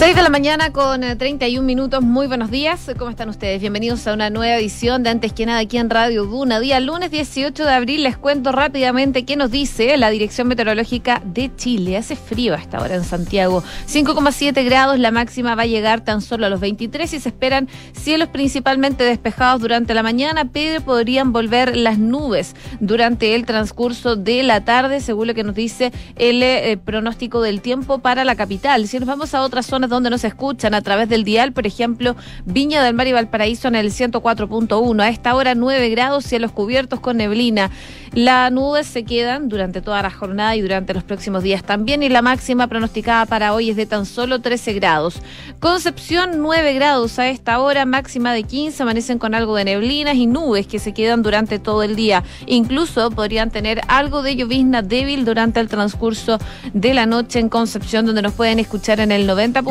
6 de la mañana con 31 eh, minutos. Muy buenos días. ¿Cómo están ustedes? Bienvenidos a una nueva edición de Antes que nada aquí en Radio Duna. Día lunes 18 de abril. Les cuento rápidamente qué nos dice la Dirección Meteorológica de Chile. Hace frío a esta hora en Santiago. 5,7 grados. La máxima va a llegar tan solo a los 23 y se esperan cielos principalmente despejados durante la mañana, pero podrían volver las nubes durante el transcurso de la tarde, según lo que nos dice el eh, pronóstico del tiempo para la capital. Si nos vamos a otras zonas donde nos escuchan a través del dial, por ejemplo, Viña del Mar y Valparaíso en el 104.1. A esta hora 9 grados, cielos cubiertos con neblina. Las nubes se quedan durante toda la jornada y durante los próximos días también y la máxima pronosticada para hoy es de tan solo 13 grados. Concepción 9 grados a esta hora, máxima de 15, amanecen con algo de neblinas y nubes que se quedan durante todo el día. Incluso podrían tener algo de llovizna débil durante el transcurso de la noche en Concepción, donde nos pueden escuchar en el 90.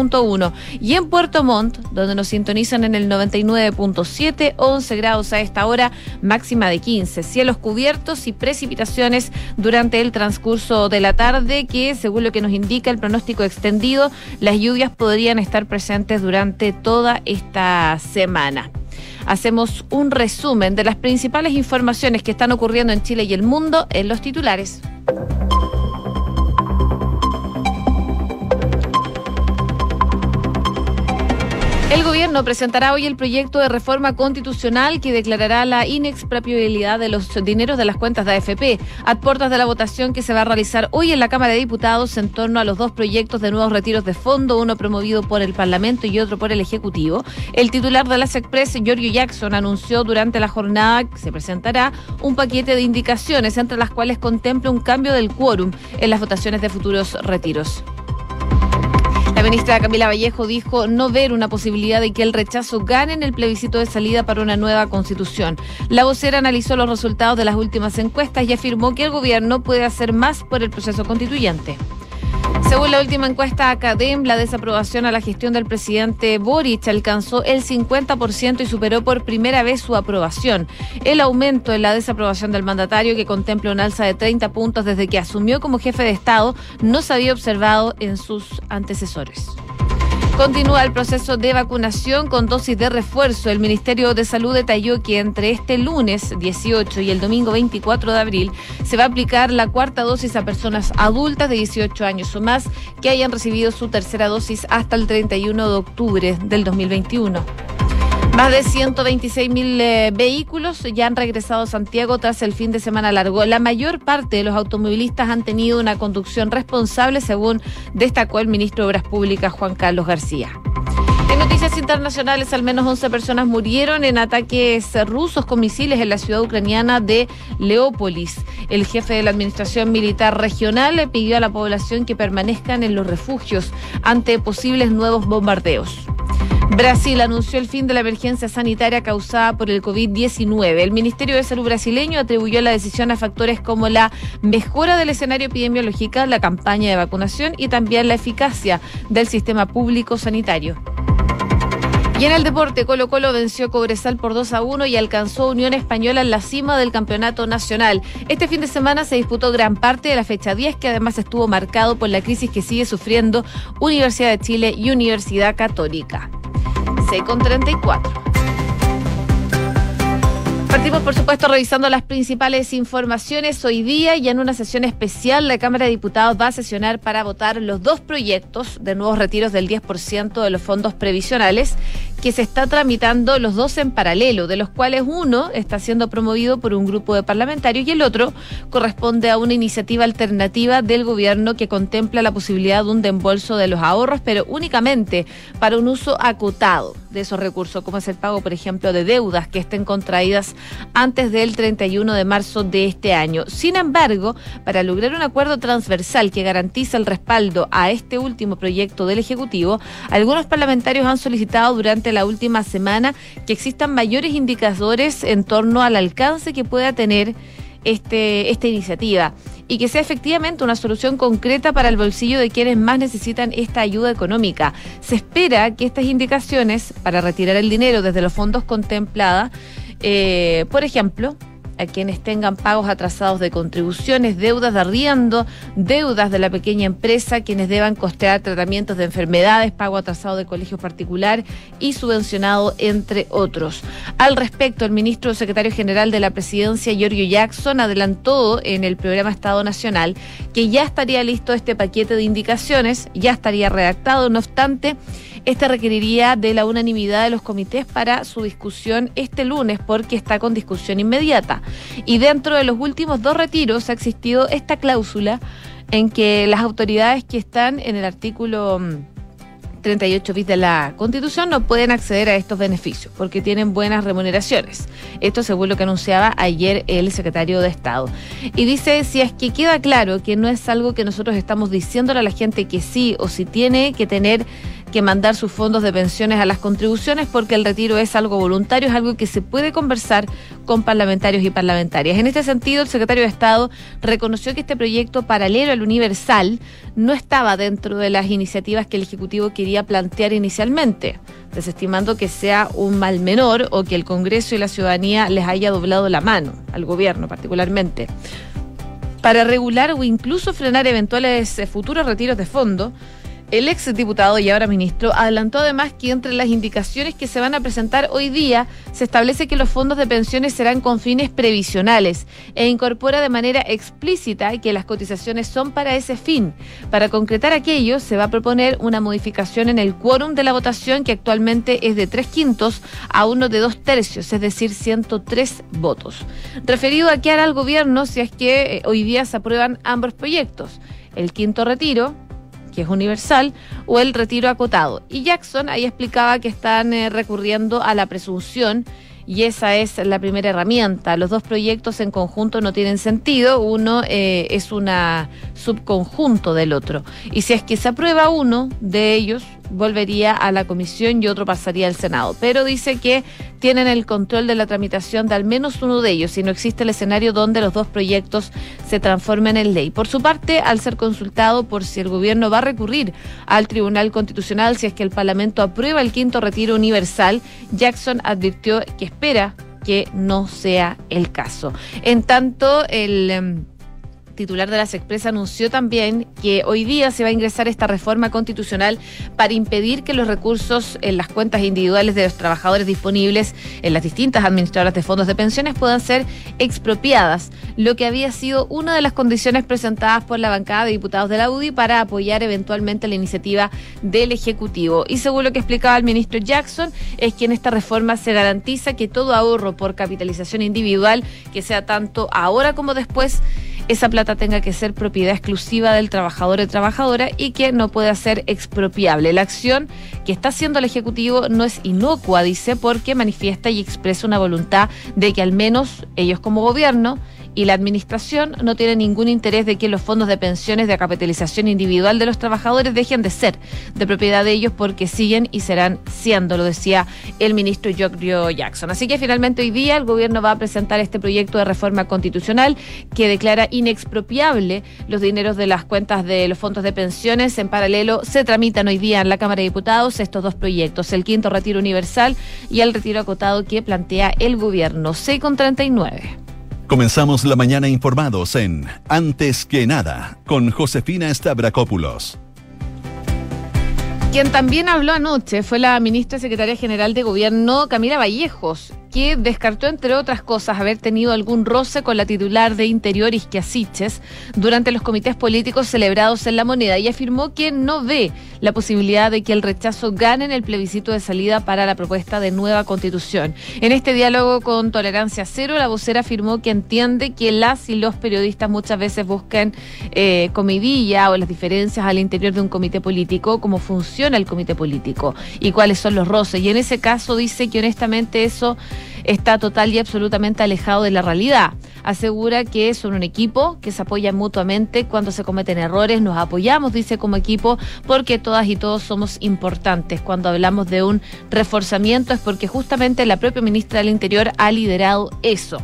Y en Puerto Montt, donde nos sintonizan en el 99.7, 11 grados a esta hora, máxima de 15. Cielos cubiertos y precipitaciones durante el transcurso de la tarde, que según lo que nos indica el pronóstico extendido, las lluvias podrían estar presentes durante toda esta semana hacemos un resumen de las principales informaciones que están ocurriendo en Chile y el mundo en los titulares. El gobierno presentará hoy el proyecto de reforma constitucional que declarará la inexpropiabilidad de los dineros de las cuentas de AFP, a puertas de la votación que se va a realizar hoy en la Cámara de Diputados en torno a los dos proyectos de nuevos retiros de fondo, uno promovido por el Parlamento y otro por el Ejecutivo. El titular de las Express, Giorgio Jackson, anunció durante la jornada que se presentará un paquete de indicaciones, entre las cuales contempla un cambio del quórum en las votaciones de futuros retiros. La ministra Camila Vallejo dijo no ver una posibilidad de que el rechazo gane en el plebiscito de salida para una nueva constitución. La vocera analizó los resultados de las últimas encuestas y afirmó que el gobierno puede hacer más por el proceso constituyente. Según la última encuesta Academ, la desaprobación a la gestión del presidente Boric alcanzó el 50% y superó por primera vez su aprobación. El aumento en la desaprobación del mandatario, que contempla un alza de 30 puntos desde que asumió como jefe de Estado, no se había observado en sus antecesores. Continúa el proceso de vacunación con dosis de refuerzo. El Ministerio de Salud detalló que entre este lunes 18 y el domingo 24 de abril se va a aplicar la cuarta dosis a personas adultas de 18 años o más que hayan recibido su tercera dosis hasta el 31 de octubre del 2021. Más de 126 mil eh, vehículos ya han regresado a Santiago tras el fin de semana largo. La mayor parte de los automovilistas han tenido una conducción responsable, según destacó el ministro de Obras Públicas, Juan Carlos García. En noticias internacionales, al menos 11 personas murieron en ataques rusos con misiles en la ciudad ucraniana de Leópolis. El jefe de la Administración Militar Regional le pidió a la población que permanezcan en los refugios ante posibles nuevos bombardeos. Brasil anunció el fin de la emergencia sanitaria causada por el COVID-19. El Ministerio de Salud brasileño atribuyó la decisión a factores como la mejora del escenario epidemiológico, la campaña de vacunación y también la eficacia del sistema público sanitario. Y en el deporte, Colo Colo venció Cobresal por 2 a 1 y alcanzó Unión Española en la cima del campeonato nacional. Este fin de semana se disputó gran parte de la fecha 10, que además estuvo marcado por la crisis que sigue sufriendo Universidad de Chile y Universidad Católica con 34. Partimos, por supuesto, revisando las principales informaciones hoy día y en una sesión especial la Cámara de Diputados va a sesionar para votar los dos proyectos de nuevos retiros del 10% de los fondos previsionales que se está tramitando los dos en paralelo, de los cuales uno está siendo promovido por un grupo de parlamentarios y el otro corresponde a una iniciativa alternativa del gobierno que contempla la posibilidad de un deembolso de los ahorros, pero únicamente para un uso acotado de esos recursos, como es el pago, por ejemplo, de deudas que estén contraídas antes del 31 de marzo de este año. Sin embargo, para lograr un acuerdo transversal que garantiza el respaldo a este último proyecto del Ejecutivo, algunos parlamentarios han solicitado durante la última semana que existan mayores indicadores en torno al alcance que pueda tener este, esta iniciativa y que sea efectivamente una solución concreta para el bolsillo de quienes más necesitan esta ayuda económica. Se espera que estas indicaciones para retirar el dinero desde los fondos contemplada, eh, por ejemplo, a quienes tengan pagos atrasados de contribuciones, deudas de arriendo, deudas de la pequeña empresa, quienes deban costear tratamientos de enfermedades, pago atrasado de colegio particular y subvencionado, entre otros. Al respecto, el ministro secretario general de la presidencia, Giorgio Jackson, adelantó en el programa Estado Nacional que ya estaría listo este paquete de indicaciones, ya estaría redactado, no obstante, este requeriría de la unanimidad de los comités para su discusión este lunes porque está con discusión inmediata. Y dentro de los últimos dos retiros ha existido esta cláusula en que las autoridades que están en el artículo 38 mm, bis de la Constitución no pueden acceder a estos beneficios porque tienen buenas remuneraciones. Esto según lo que anunciaba ayer el secretario de Estado. Y dice, si es que queda claro que no es algo que nosotros estamos diciéndole a la gente que sí o si tiene que tener que mandar sus fondos de pensiones a las contribuciones porque el retiro es algo voluntario, es algo que se puede conversar con parlamentarios y parlamentarias. En este sentido, el secretario de Estado reconoció que este proyecto paralelo al universal no estaba dentro de las iniciativas que el Ejecutivo quería plantear inicialmente, desestimando que sea un mal menor o que el Congreso y la ciudadanía les haya doblado la mano, al gobierno particularmente. Para regular o incluso frenar eventuales eh, futuros retiros de fondo, el ex diputado y ahora ministro adelantó además que entre las indicaciones que se van a presentar hoy día se establece que los fondos de pensiones serán con fines previsionales e incorpora de manera explícita que las cotizaciones son para ese fin. Para concretar aquello, se va a proponer una modificación en el quórum de la votación que actualmente es de tres quintos a uno de dos tercios, es decir, 103 votos. Referido a qué hará el gobierno si es que eh, hoy día se aprueban ambos proyectos. El quinto retiro, que es universal, o el retiro acotado. Y Jackson ahí explicaba que están eh, recurriendo a la presunción y esa es la primera herramienta. Los dos proyectos en conjunto no tienen sentido, uno eh, es una subconjunto del otro. Y si es que se aprueba uno de ellos, volvería a la comisión y otro pasaría al Senado. Pero dice que tienen el control de la tramitación de al menos uno de ellos y no existe el escenario donde los dos proyectos se transformen en ley. Por su parte, al ser consultado por si el gobierno va a recurrir al Tribunal Constitucional si es que el Parlamento aprueba el quinto retiro universal, Jackson advirtió que espera que no sea el caso. En tanto, el em, titular de las Expresas, anunció también que hoy día se va a ingresar esta reforma constitucional para impedir que los recursos en las cuentas individuales de los trabajadores disponibles en las distintas administradoras de fondos de pensiones puedan ser expropiadas, lo que había sido una de las condiciones presentadas por la bancada de diputados de la UDI para apoyar eventualmente la iniciativa del Ejecutivo. Y según lo que explicaba el ministro Jackson, es que en esta reforma se garantiza que todo ahorro por capitalización individual, que sea tanto ahora como después, esa plata tenga que ser propiedad exclusiva del trabajador o trabajadora y que no pueda ser expropiable. La acción que está haciendo el Ejecutivo no es inocua, dice, porque manifiesta y expresa una voluntad de que al menos ellos como gobierno y la administración no tiene ningún interés de que los fondos de pensiones de capitalización individual de los trabajadores dejen de ser de propiedad de ellos porque siguen y serán siendo, lo decía el ministro Giorgio Jackson. Así que finalmente hoy día el gobierno va a presentar este proyecto de reforma constitucional que declara inexpropiable los dineros de las cuentas de los fondos de pensiones. En paralelo se tramitan hoy día en la Cámara de Diputados estos dos proyectos, el quinto retiro universal y el retiro acotado que plantea el gobierno. 6 con 39. Comenzamos la mañana informados en Antes que nada con Josefina Stavrakopoulos. Quien también habló anoche fue la ministra secretaria general de Gobierno, Camila Vallejos, que descartó, entre otras cosas, haber tenido algún roce con la titular de Interior, Isquiasiches, durante los comités políticos celebrados en la moneda y afirmó que no ve la posibilidad de que el rechazo gane en el plebiscito de salida para la propuesta de nueva constitución. En este diálogo con Tolerancia Cero, la vocera afirmó que entiende que las y los periodistas muchas veces buscan eh, comidilla o las diferencias al interior de un comité político, cómo funciona el comité político y cuáles son los roces. Y en ese caso dice que honestamente eso está total y absolutamente alejado de la realidad. Asegura que son un equipo que se apoya mutuamente cuando se cometen errores, nos apoyamos, dice como equipo, porque todas y todos somos importantes. Cuando hablamos de un reforzamiento es porque justamente la propia ministra del Interior ha liderado eso.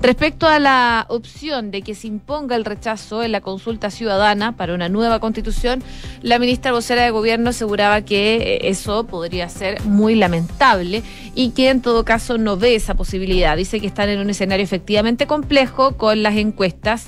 Respecto a la opción de que se imponga el rechazo en la consulta ciudadana para una nueva constitución, la ministra vocera de gobierno aseguraba que eh, eso podría ser muy lamentable y que en todo caso no ve esa posibilidad. Dice que están en un escenario efectivamente complejo con las encuestas.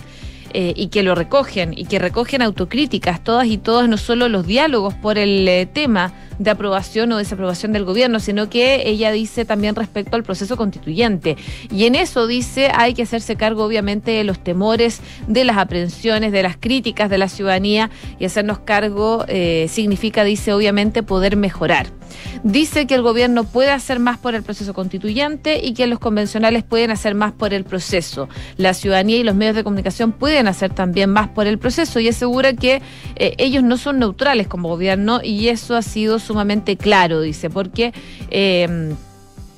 Eh, y que lo recogen y que recogen autocríticas todas y todos, no solo los diálogos por el eh, tema de aprobación o desaprobación del gobierno, sino que ella dice también respecto al proceso constituyente. Y en eso dice hay que hacerse cargo obviamente de los temores, de las aprehensiones, de las críticas de la ciudadanía y hacernos cargo eh, significa, dice, obviamente poder mejorar. Dice que el gobierno puede hacer más por el proceso constituyente y que los convencionales pueden hacer más por el proceso. La ciudadanía y los medios de comunicación pueden hacer también más por el proceso y asegura que eh, ellos no son neutrales como gobierno y eso ha sido sumamente claro, dice, porque... Eh,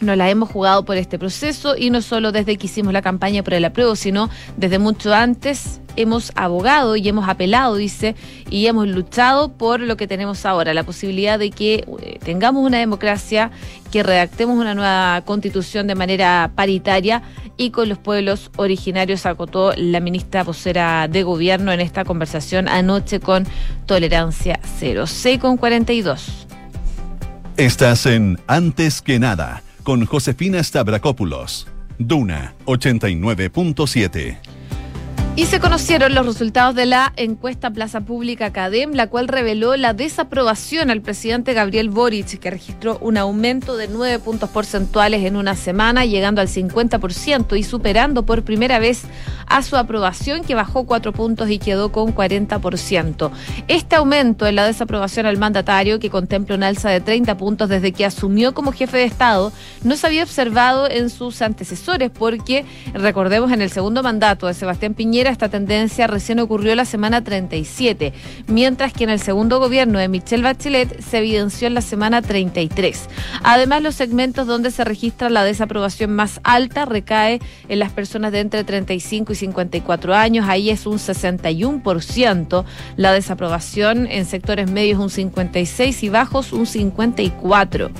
nos la hemos jugado por este proceso y no solo desde que hicimos la campaña por el apruebo, sino desde mucho antes hemos abogado y hemos apelado, dice, y hemos luchado por lo que tenemos ahora, la posibilidad de que eh, tengamos una democracia, que redactemos una nueva constitución de manera paritaria y con los pueblos originarios, acotó la ministra vocera de gobierno en esta conversación anoche con Tolerancia Cero. C con 42. Estás en Antes que nada con Josefina Stavrakopoulos. Duna 89.7. Y se conocieron los resultados de la encuesta Plaza Pública Cadem, la cual reveló la desaprobación al presidente Gabriel Boric, que registró un aumento de nueve puntos porcentuales en una semana, llegando al 50% y superando por primera vez a su aprobación, que bajó cuatro puntos y quedó con 40%. Este aumento en la desaprobación al mandatario, que contempla un alza de 30 puntos desde que asumió como jefe de Estado, no se había observado en sus antecesores, porque recordemos en el segundo mandato de Sebastián Esta tendencia recién ocurrió la semana 37, mientras que en el segundo gobierno de Michelle Bachelet se evidenció en la semana 33. Además, los segmentos donde se registra la desaprobación más alta recae en las personas de entre 35 y 54 años, ahí es un 61%, la desaprobación en sectores medios un 56 y bajos un 54.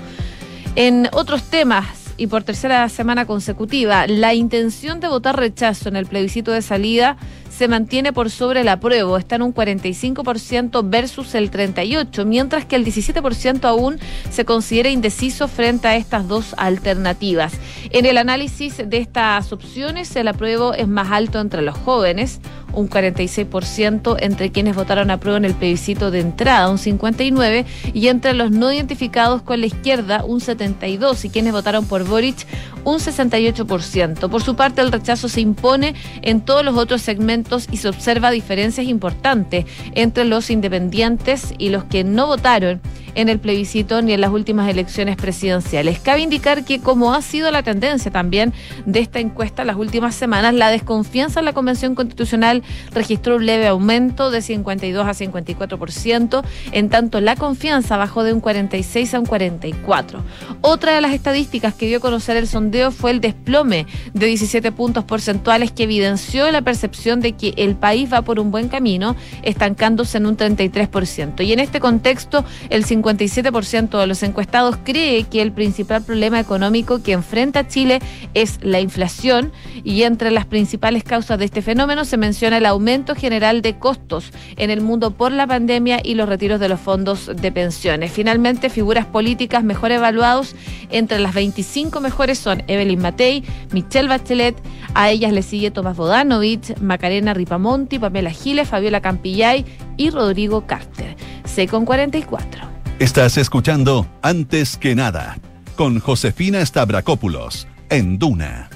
En otros temas, y por tercera semana consecutiva, la intención de votar rechazo en el plebiscito de salida se mantiene por sobre el apruebo, está en un 45% versus el 38%, mientras que el 17% aún se considera indeciso frente a estas dos alternativas. En el análisis de estas opciones, el apruebo es más alto entre los jóvenes, un 46% entre quienes votaron a prueba en el plebiscito de entrada, un 59%, y entre los no identificados con la izquierda, un 72%, y quienes votaron por Boric, un 68%. Por su parte, el rechazo se impone en todos los otros segmentos y se observa diferencias importantes entre los independientes y los que no votaron en el plebiscito ni en las últimas elecciones presidenciales. Cabe indicar que, como ha sido la tendencia también de esta encuesta en las últimas semanas, la desconfianza en la Convención Constitucional registró un leve aumento de 52 a 54%, en tanto la confianza bajó de un 46 a un 44. Otra de las estadísticas que dio a conocer el sondeo fue el desplome de 17 puntos porcentuales que evidenció la percepción de que el país va por un buen camino, estancándose en un 33%. Y en este contexto, el 57% de los encuestados cree que el principal problema económico que enfrenta Chile es la inflación y entre las principales causas de este fenómeno se menciona el aumento general de costos en el mundo por la pandemia y los retiros de los fondos de pensiones. Finalmente, figuras políticas mejor evaluados entre las 25 mejores son Evelyn Matei, Michelle Bachelet, a ellas le sigue Tomás Bodanovich, Macarena Ripamonti, Pamela Giles, Fabiola Campillay y Rodrigo Carter. C con 44. Estás escuchando Antes que nada con Josefina Stavrakopoulos en Duna.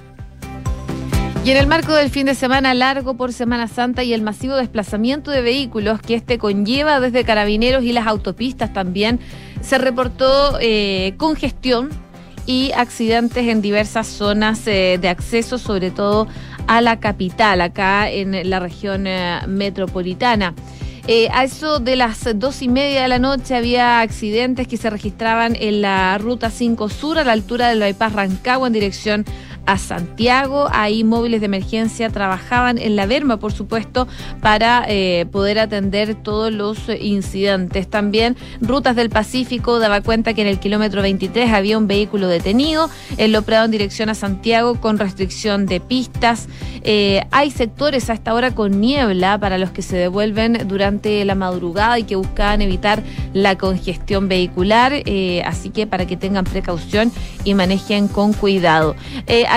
Y en el marco del fin de semana largo por Semana Santa y el masivo desplazamiento de vehículos que este conlleva desde carabineros y las autopistas también, se reportó eh, congestión y accidentes en diversas zonas eh, de acceso, sobre todo a la capital, acá en la región eh, metropolitana. Eh, a eso de las dos y media de la noche había accidentes que se registraban en la ruta 5 Sur a la altura del bypass Rancagua en dirección a Santiago. Ahí móviles de emergencia trabajaban en la Berma, por supuesto, para eh, poder atender todos los incidentes. También Rutas del Pacífico daba cuenta que en el kilómetro 23 había un vehículo detenido, en Loprado en dirección a Santiago con restricción de pistas. Eh, hay sectores a esta hora con niebla para los que se devuelven durante la madrugada y que buscaban evitar la congestión vehicular, eh, así que para que tengan precaución y manejen con cuidado.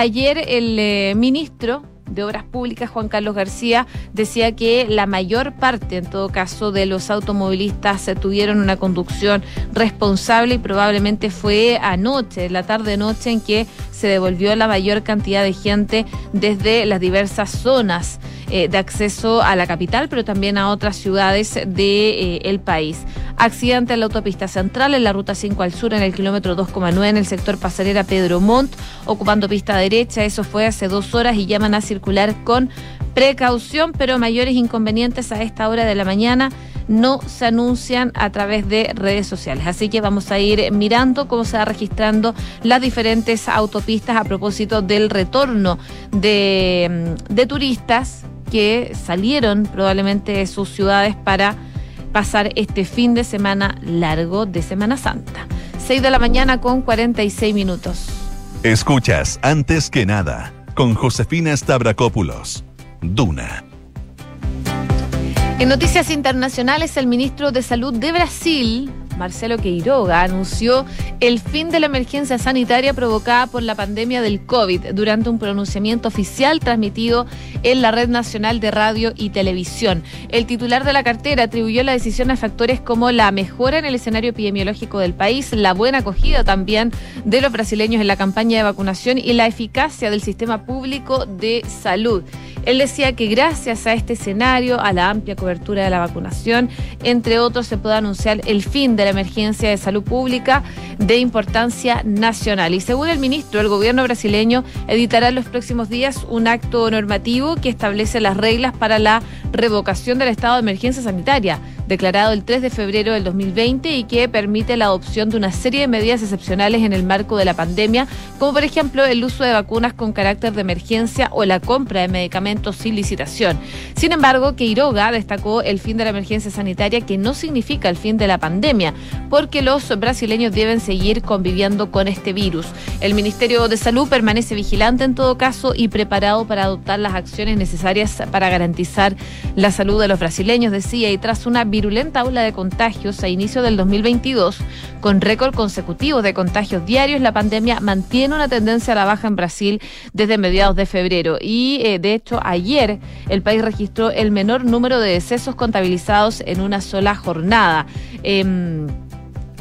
Ayer el ministro de Obras Públicas, Juan Carlos García, decía que la mayor parte, en todo caso, de los automovilistas tuvieron una conducción responsable y probablemente fue anoche, la tarde-noche, en que se devolvió la mayor cantidad de gente desde las diversas zonas eh, de acceso a la capital, pero también a otras ciudades del de, eh, país. Accidente en la autopista central, en la ruta 5 al sur, en el kilómetro 2,9, en el sector pasarela Pedro Montt, ocupando pista derecha. Eso fue hace dos horas y llaman a circular con precaución, pero mayores inconvenientes a esta hora de la mañana no se anuncian a través de redes sociales. Así que vamos a ir mirando cómo se va registrando las diferentes autopistas a propósito del retorno de, mm, de turistas que salieron probablemente de sus ciudades para pasar este fin de semana largo de Semana Santa. 6 de la mañana con 46 minutos. Escuchas antes que nada con Josefina Stavrakopoulos. Duna en noticias internacionales, el ministro de Salud de Brasil, Marcelo Queiroga, anunció el fin de la emergencia sanitaria provocada por la pandemia del COVID durante un pronunciamiento oficial transmitido en la Red Nacional de Radio y Televisión. El titular de la cartera atribuyó la decisión a factores como la mejora en el escenario epidemiológico del país, la buena acogida también de los brasileños en la campaña de vacunación y la eficacia del sistema público de salud. Él decía que gracias a este escenario, a la amplia cobertura de la vacunación, entre otros, se puede anunciar el fin de la emergencia de salud pública de importancia nacional. Y según el ministro, el gobierno brasileño editará en los próximos días un acto normativo que establece las reglas para la revocación del estado de emergencia sanitaria declarado el 3 de febrero del 2020 y que permite la adopción de una serie de medidas excepcionales en el marco de la pandemia, como por ejemplo el uso de vacunas con carácter de emergencia o la compra de medicamentos sin licitación. Sin embargo, Queiroga destacó el fin de la emergencia sanitaria que no significa el fin de la pandemia, porque los brasileños deben seguir conviviendo con este virus. El Ministerio de Salud permanece vigilante en todo caso y preparado para adoptar las acciones necesarias para garantizar la salud de los brasileños, decía, y tras una virulenta ola de contagios a inicio del 2022, con récord consecutivo de contagios diarios, la pandemia mantiene una tendencia a la baja en Brasil desde mediados de febrero. Y eh, de hecho, ayer el país registró el menor número de decesos contabilizados en una sola jornada. Em,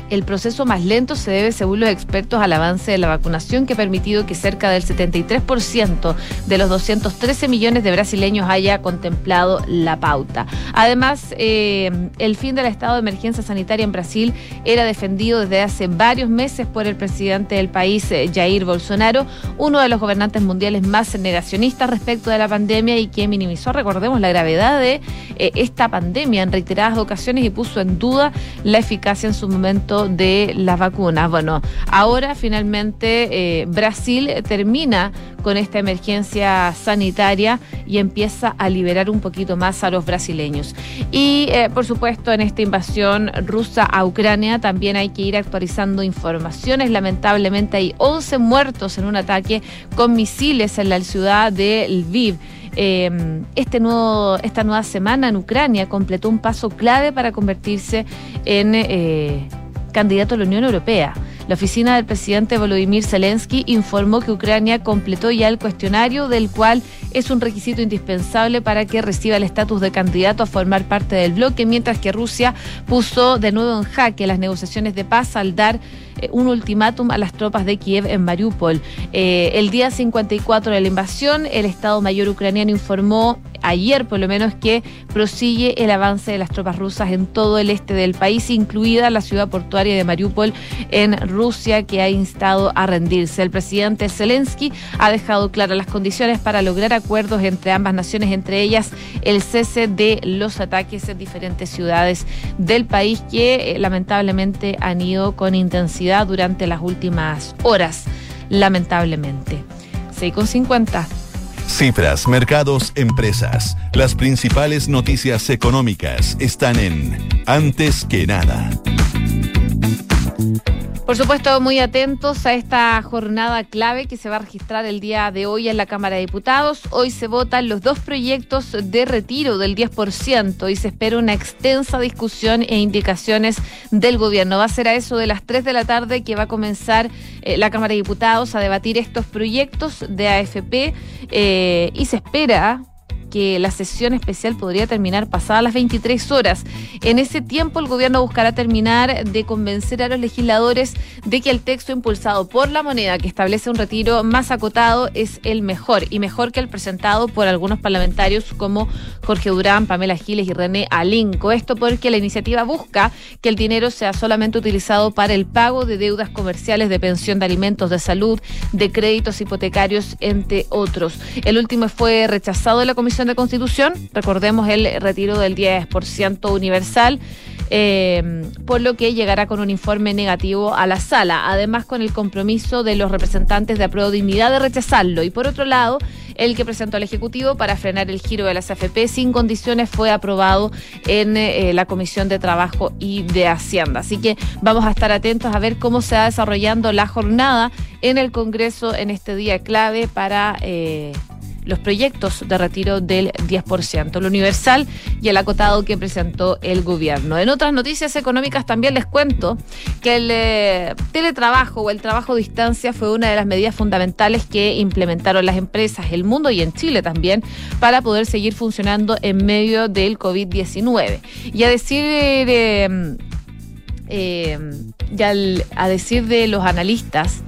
el proceso más lento se debe, según los expertos, al avance de la vacunación que ha permitido que cerca del 73% de los 213 millones de brasileños haya contemplado la pauta. Además, eh, el fin del estado de emergencia sanitaria en Brasil era defendido desde hace varios meses por el presidente del país, eh, Jair Bolsonaro, uno de los gobernantes mundiales más negacionistas respecto de la pandemia y que minimizó, recordemos, la gravedad de eh, esta pandemia en reiteradas ocasiones y puso en duda la eficacia en su momento de las vacunas. Bueno, ahora finalmente eh, Brasil termina con esta emergencia sanitaria y empieza a liberar un poquito más a los brasileños. Y eh, por supuesto en esta invasión rusa a Ucrania también hay que ir actualizando informaciones. Lamentablemente hay 11 muertos en un ataque con misiles en la ciudad de Lviv. Em, este nuevo, esta nueva semana en Ucrania completó un paso clave para convertirse en eh, candidato a la Unión Europea. La oficina del presidente Volodymyr Zelensky informó que Ucrania completó ya el cuestionario, del cual es un requisito indispensable para que reciba el estatus de candidato a formar parte del bloque, mientras que Rusia puso de nuevo en jaque las negociaciones de paz al dar un ultimátum a las tropas de Kiev en Mariupol. Eh, el día 54 de la invasión, el Estado Mayor ucraniano informó ayer por lo menos que prosigue el avance de las tropas rusas en todo el este del país, incluida la ciudad portuaria de Mariupol en Rusia, que ha instado a rendirse. El presidente Zelensky ha dejado claras las condiciones para lograr acuerdos entre ambas naciones, entre ellas el cese de los ataques en diferentes ciudades del país que eh, lamentablemente han ido con intensidad durante las últimas horas, lamentablemente. 6,50. Cifras, mercados, empresas. Las principales noticias económicas están en Antes que nada. Por supuesto, muy atentos a esta jornada clave que se va a registrar el día de hoy en la Cámara de Diputados. Hoy se votan los dos proyectos de retiro del 10% y se espera una extensa discusión e indicaciones del gobierno. Va a ser a eso de las 3 de la tarde que va a comenzar eh, la Cámara de Diputados a debatir estos proyectos de AFP eh, y se espera que la sesión especial podría terminar pasadas las 23 horas. En ese tiempo el gobierno buscará terminar de convencer a los legisladores de que el texto impulsado por la moneda que establece un retiro más acotado es el mejor y mejor que el presentado por algunos parlamentarios como Jorge Durán, Pamela Giles y René Alinco. Esto porque la iniciativa busca que el dinero sea solamente utilizado para el pago de deudas comerciales de pensión de alimentos, de salud, de créditos hipotecarios, entre otros. El último fue rechazado en la Comisión de Constitución, recordemos el retiro del 10% universal. Eh, por lo que llegará con un informe negativo a la sala, además con el compromiso de los representantes de Apruebo Dignidad de rechazarlo. Y por otro lado, el que presentó el Ejecutivo para frenar el giro de las AFP sin condiciones fue aprobado en eh, la Comisión de Trabajo y de Hacienda. Así que vamos a estar atentos a ver cómo se va desarrollando la jornada en el Congreso en este día clave para... Eh, los proyectos de retiro del 10%, el universal y el acotado que presentó el gobierno. En otras noticias económicas también les cuento que el eh, teletrabajo o el trabajo a distancia fue una de las medidas fundamentales que implementaron las empresas, el mundo y en Chile también, para poder seguir funcionando en medio del COVID-19. Y a decir... Eh, eh, ya a decir de los analistas,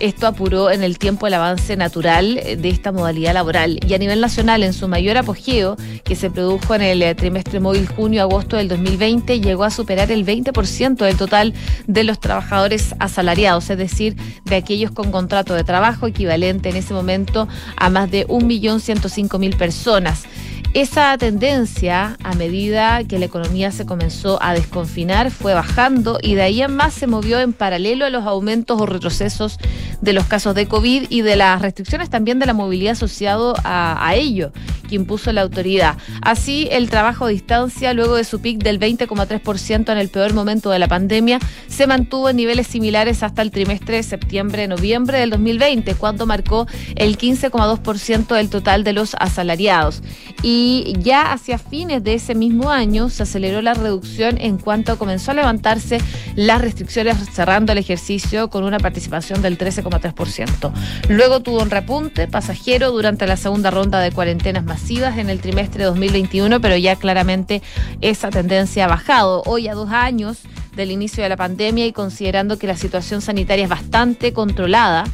esto apuró en el tiempo el avance natural eh, de esta modalidad laboral y a nivel nacional en su mayor apogeo que se produjo en el eh, trimestre móvil junio-agosto del 2020 llegó a superar el 20% del total de los trabajadores asalariados, es decir, de aquellos con contrato de trabajo equivalente en ese momento a más de 1.105.000 personas. Esa tendencia, a medida que la economía se comenzó a desconfinar, fue bajando y de ahí en más se movió en paralelo a los aumentos o retrocesos de los casos de COVID y de las restricciones también de la movilidad asociado a, ello que impuso la autoridad. Así, el trabajo a distancia, luego de su pic del 20,3% en el peor momento de la pandemia, se mantuvo en niveles similares hasta el trimestre de septiembre-noviembre del 2020, cuando marcó el 15,2% del total de los asalariados. Y ya hacia fines de ese mismo año se aceleró la reducción en cuanto comenzó a levantarse las restricciones cerrando el ejercicio con una participación del 13,3%. Luego tuvo un repunte pasajero durante la segunda ronda de cuarentenas masivas en el trimestre 2021, pero ya claramente esa tendencia ha bajado. Hoy a dos años del inicio de la pandemia y considerando que la situación sanitaria es bastante controlada,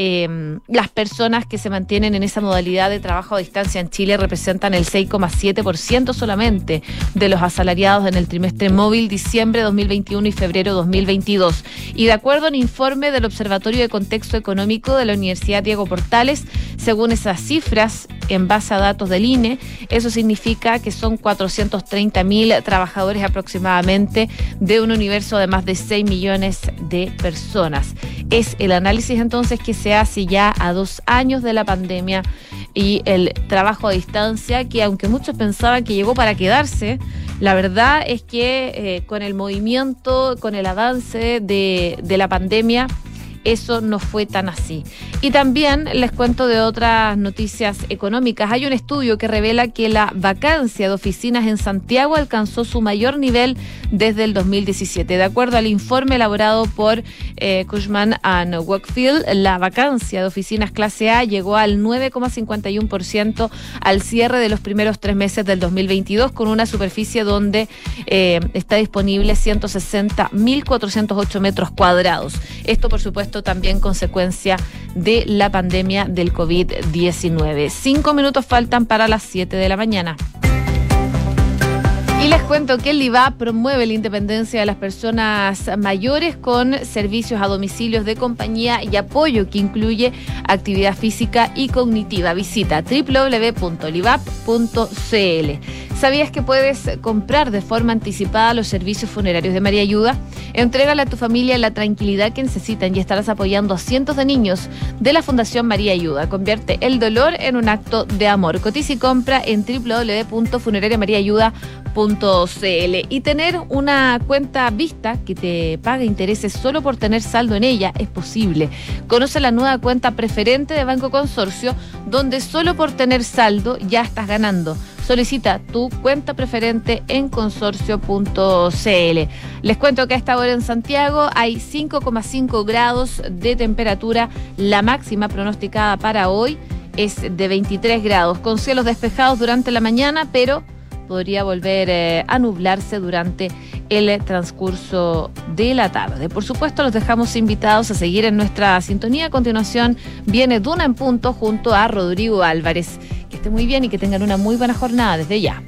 Em, las personas que se mantienen en esa modalidad de trabajo a distancia en Chile representan el 6,7% solamente de los asalariados en el trimestre móvil diciembre 2021 y febrero 2022. Y de acuerdo a un informe del Observatorio de Contexto Económico de la Universidad Diego Portales, según esas cifras, en base a datos del INE, eso significa que son 430 mil trabajadores aproximadamente de un universo de más de 6 millones de personas. Es el análisis entonces que se hace ya a dos años de la pandemia y el trabajo a distancia, que aunque muchos pensaban que llegó para quedarse, la verdad es que eh, con el movimiento, con el avance de, de la pandemia, eso no fue tan así. Y también les cuento de otras noticias económicas. Hay un estudio que revela que la vacancia de oficinas en Santiago alcanzó su mayor nivel desde el 2017. De acuerdo al informe elaborado por eh, Cushman and Wakefield, la vacancia de oficinas clase A llegó al 9,51% al cierre de los primeros tres meses del 2022, con una superficie donde eh, está disponible 160.408 metros cuadrados. Esto, por supuesto, también consecuencia de la pandemia del COVID-19. Cinco minutos faltan para las siete de la mañana. Y les cuento que el IVA promueve la independencia de las personas mayores con servicios a domicilios de compañía y apoyo que incluye actividad física y cognitiva. Visita www.livap.cl. ¿Sabías que puedes comprar de forma anticipada los servicios funerarios de María Ayuda? Entrégale a tu familia la tranquilidad que necesitan y estarás apoyando a cientos de niños de la Fundación María Ayuda. Convierte el dolor en un acto de amor. Cotiza y compra en www.funerariamariaayuda.com y tener una cuenta vista que te pague intereses solo por tener saldo en ella es posible. Conoce la nueva cuenta preferente de Banco Consorcio, donde solo por tener saldo ya estás ganando. Solicita tu cuenta preferente en consorcio.cl. Les cuento que a esta hora en Santiago hay 5,5 grados de temperatura. La máxima pronosticada para hoy es de 23 grados, con cielos despejados durante la mañana, pero podría volver eh, a nublarse durante el transcurso de la tarde. Por supuesto, los dejamos invitados a seguir en nuestra sintonía. A continuación viene Duna en punto junto a Rodrigo Álvarez. Que esté muy bien y que tengan una muy buena jornada desde ya.